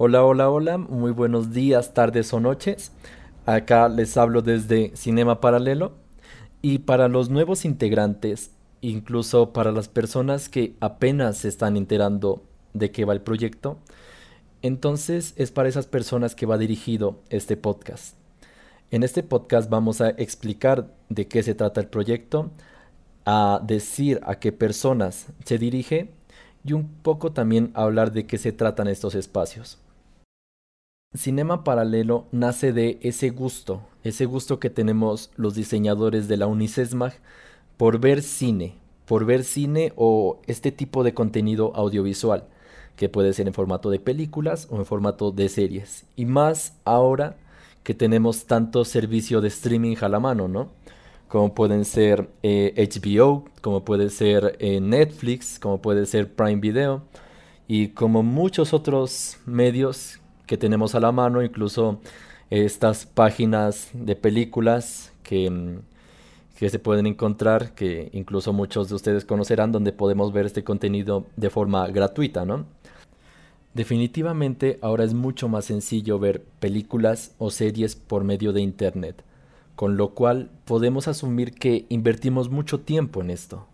Hola, hola, hola, muy buenos días, tardes o noches. Acá les hablo desde Cinema Paralelo y para los nuevos integrantes, incluso para las personas que apenas se están enterando de qué va el proyecto, entonces es para esas personas que va dirigido este podcast. En este podcast vamos a explicar de qué se trata el proyecto, a decir a qué personas se dirige y un poco también hablar de qué se tratan estos espacios. Cinema Paralelo nace de ese gusto, ese gusto que tenemos los diseñadores de la Unicesmag por ver cine, por ver cine o este tipo de contenido audiovisual, que puede ser en formato de películas o en formato de series. Y más ahora que tenemos tanto servicio de streaming a la mano, ¿no? Como pueden ser HBO, eh, como puede ser eh, Netflix, como puede ser Prime Video y como muchos otros medios que tenemos a la mano, incluso estas páginas de películas que, mm, que se pueden encontrar, que incluso muchos de ustedes conocerán, donde podemos ver este contenido de forma gratuita, ¿no? Definitivamente ahora es mucho más sencillo ver películas o series por medio de Internet, con lo cual podemos asumir que invertimos mucho tiempo en esto.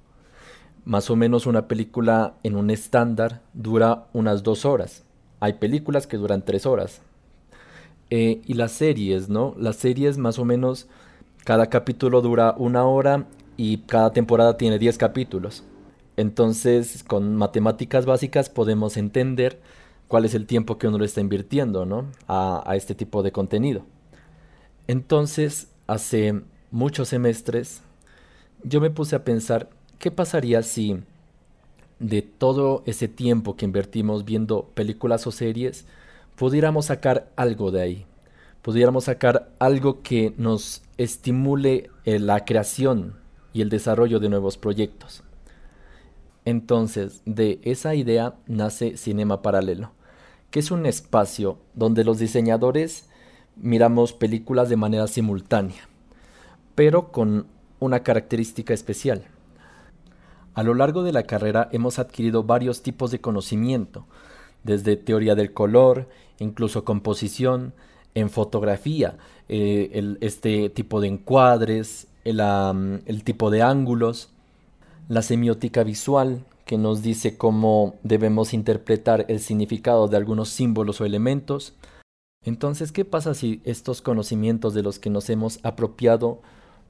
Más o menos una película en un estándar dura unas dos horas, hay películas que duran tres horas. Eh, y las series, ¿no? Las series más o menos, cada capítulo dura una hora y cada temporada tiene diez capítulos. Entonces, con matemáticas básicas podemos entender cuál es el tiempo que uno le está invirtiendo, ¿no? A este tipo de contenido. Entonces, hace muchos semestres, yo me puse a pensar, ¿qué pasaría si de todo ese tiempo que invertimos viendo películas o series, pudiéramos sacar algo de ahí. Pudiéramos sacar algo que nos estimule la creación y el desarrollo de nuevos proyectos. Entonces, de esa idea nace Cinema Paralelo, que es un espacio donde los diseñadores miramos películas de manera simultánea, pero con una característica especial a lo largo de la carrera hemos adquirido varios tipos de conocimiento, desde teoría del color, incluso composición, en fotografía, eh, este tipo de encuadres, el, el tipo de ángulos, la semiótica visual, que nos dice cómo debemos interpretar el significado de algunos símbolos o elementos. Entonces, ¿qué pasa si estos conocimientos de los que nos hemos apropiado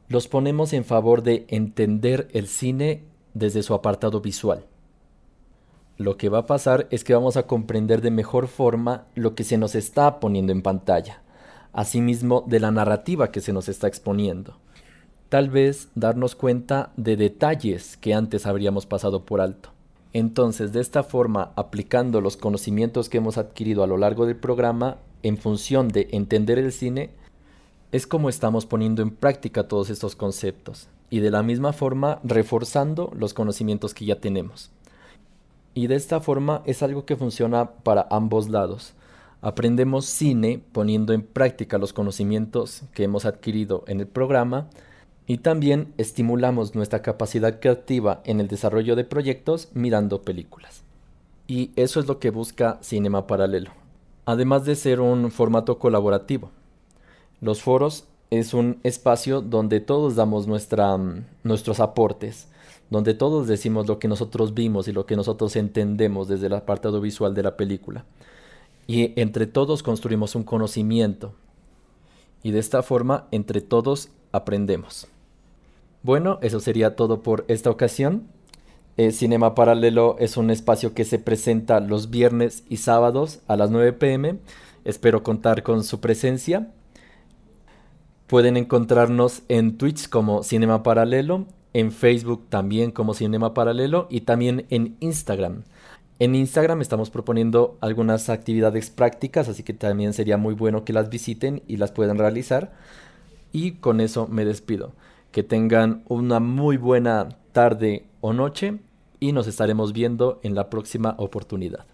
los ponemos en favor de entender el cine desde su apartado visual. Lo que va a pasar es que vamos a comprender de mejor forma lo que se nos está poniendo en pantalla, asimismo de la narrativa que se nos está exponiendo. Tal vez darnos cuenta de detalles que antes habríamos pasado por alto. Entonces, de esta forma, aplicando los conocimientos que hemos adquirido a lo largo del programa en función de entender el cine, es como estamos poniendo en práctica todos estos conceptos y de la misma forma reforzando los conocimientos que ya tenemos. Y de esta forma es algo que funciona para ambos lados. Aprendemos cine poniendo en práctica los conocimientos que hemos adquirido en el programa y también estimulamos nuestra capacidad creativa en el desarrollo de proyectos mirando películas. Y eso es lo que busca Cinema Paralelo, además de ser un formato colaborativo. Los foros es un espacio donde todos damos mm, nuestros aportes, donde todos decimos lo que nosotros vimos y lo que nosotros entendemos desde el apartado visual de la película. Y entre todos construimos un conocimiento. Y de esta forma, entre todos aprendemos. Bueno, eso sería todo por esta ocasión. Eh, Cinema Paralelo es un espacio que se presenta los viernes y sábados a las 9 pm. Espero contar con su presencia. Pueden encontrarnos en Twitch como Cinema Paralelo, en Facebook también como Cinema Paralelo y también en Instagram. En Instagram estamos proponiendo algunas actividades prácticas, así que también sería muy bueno que las visiten y las puedan realizar. Y con eso me despido. Que tengan una muy buena tarde o noche y nos estaremos viendo en la próxima oportunidad.